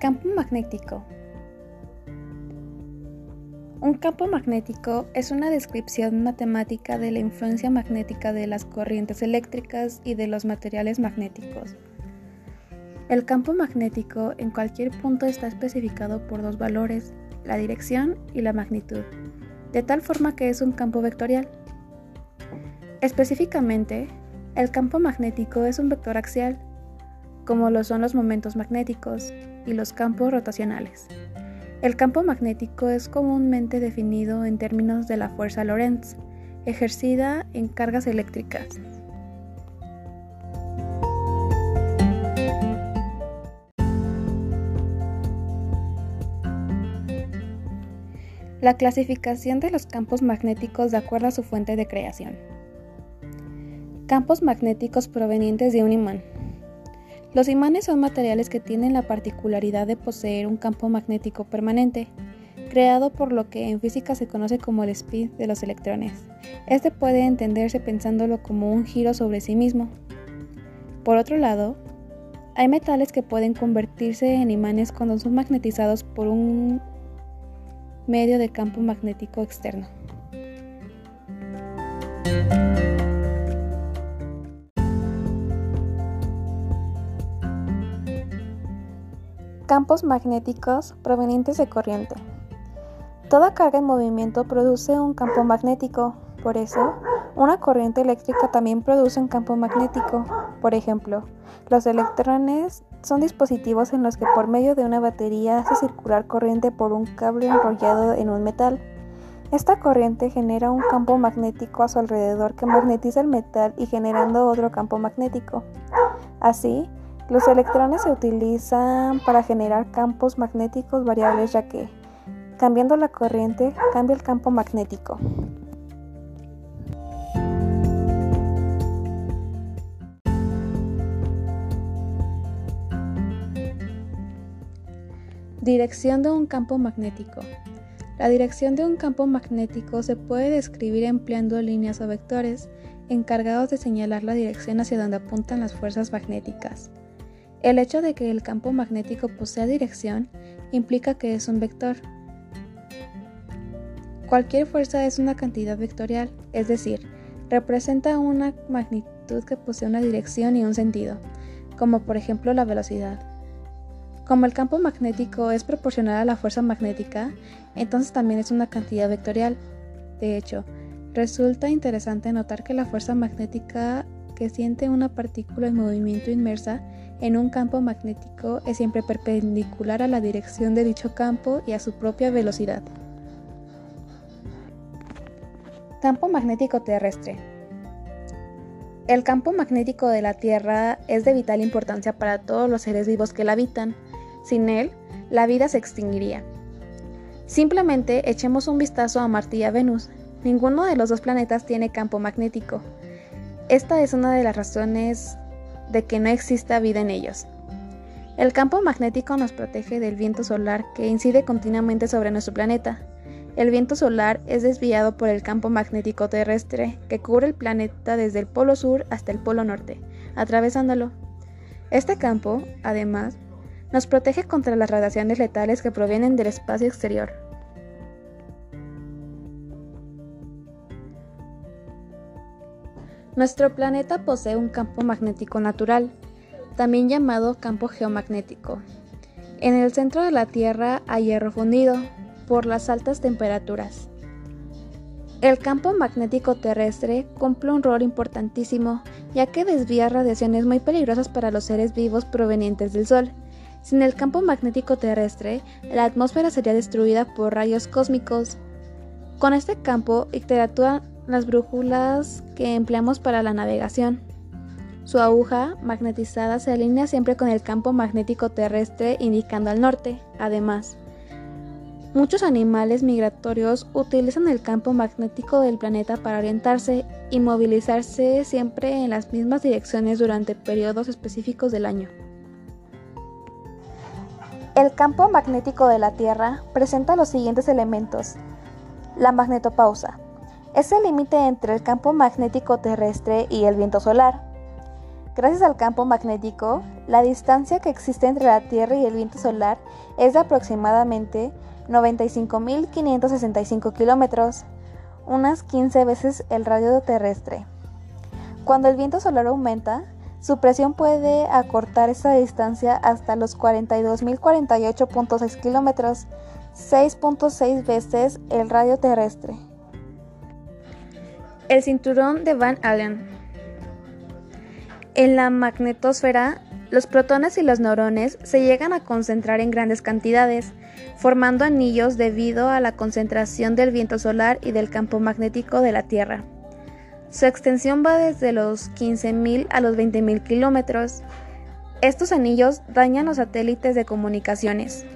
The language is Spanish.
Campo magnético. Un campo magnético es una descripción matemática de la influencia magnética de las corrientes eléctricas y de los materiales magnéticos. El campo magnético en cualquier punto está especificado por dos valores, la dirección y la magnitud, de tal forma que es un campo vectorial. Específicamente, el campo magnético es un vector axial, como lo son los momentos magnéticos, y los campos rotacionales. El campo magnético es comúnmente definido en términos de la fuerza Lorentz, ejercida en cargas eléctricas. La clasificación de los campos magnéticos de acuerdo a su fuente de creación. Campos magnéticos provenientes de un imán. Los imanes son materiales que tienen la particularidad de poseer un campo magnético permanente, creado por lo que en física se conoce como el spin de los electrones. Este puede entenderse pensándolo como un giro sobre sí mismo. Por otro lado, hay metales que pueden convertirse en imanes cuando son magnetizados por un medio de campo magnético externo. Campos magnéticos provenientes de corriente. Toda carga en movimiento produce un campo magnético, por eso, una corriente eléctrica también produce un campo magnético. Por ejemplo, los electrones son dispositivos en los que por medio de una batería hace circular corriente por un cable enrollado en un metal. Esta corriente genera un campo magnético a su alrededor que magnetiza el metal y generando otro campo magnético. Así, los electrones se utilizan para generar campos magnéticos variables ya que, cambiando la corriente, cambia el campo magnético. Dirección de un campo magnético. La dirección de un campo magnético se puede describir empleando líneas o vectores encargados de señalar la dirección hacia donde apuntan las fuerzas magnéticas. El hecho de que el campo magnético posea dirección implica que es un vector. Cualquier fuerza es una cantidad vectorial, es decir, representa una magnitud que posee una dirección y un sentido, como por ejemplo la velocidad. Como el campo magnético es proporcional a la fuerza magnética, entonces también es una cantidad vectorial. De hecho, resulta interesante notar que la fuerza magnética que siente una partícula en movimiento inmersa en un campo magnético es siempre perpendicular a la dirección de dicho campo y a su propia velocidad. Campo magnético terrestre. El campo magnético de la Tierra es de vital importancia para todos los seres vivos que la habitan. Sin él, la vida se extinguiría. Simplemente echemos un vistazo a Marte y a Venus. Ninguno de los dos planetas tiene campo magnético. Esta es una de las razones de que no exista vida en ellos. El campo magnético nos protege del viento solar que incide continuamente sobre nuestro planeta. El viento solar es desviado por el campo magnético terrestre que cubre el planeta desde el polo sur hasta el polo norte, atravesándolo. Este campo, además, nos protege contra las radiaciones letales que provienen del espacio exterior. Nuestro planeta posee un campo magnético natural, también llamado campo geomagnético. En el centro de la Tierra hay hierro fundido por las altas temperaturas. El campo magnético terrestre cumple un rol importantísimo, ya que desvía radiaciones muy peligrosas para los seres vivos provenientes del Sol. Sin el campo magnético terrestre, la atmósfera sería destruida por rayos cósmicos. Con este campo interactúan las brújulas que empleamos para la navegación. Su aguja magnetizada se alinea siempre con el campo magnético terrestre indicando al norte. Además, muchos animales migratorios utilizan el campo magnético del planeta para orientarse y movilizarse siempre en las mismas direcciones durante periodos específicos del año. El campo magnético de la Tierra presenta los siguientes elementos. La magnetopausa, es el límite entre el campo magnético terrestre y el viento solar, Gracias al campo magnético, la distancia que existe entre la Tierra y el viento solar es de aproximadamente 95.565 kilómetros, unas 15 veces el radio terrestre. Cuando el viento solar aumenta, su presión puede acortar esta distancia hasta los 42.048.6 kilómetros, 6.6 veces el radio terrestre. El cinturón de Van Allen. En la magnetosfera, los protones y los neurones se llegan a concentrar en grandes cantidades, formando anillos debido a la concentración del viento solar y del campo magnético de la Tierra. Su extensión va desde los 15.000 a los 20.000 kilómetros. Estos anillos dañan los satélites de comunicaciones.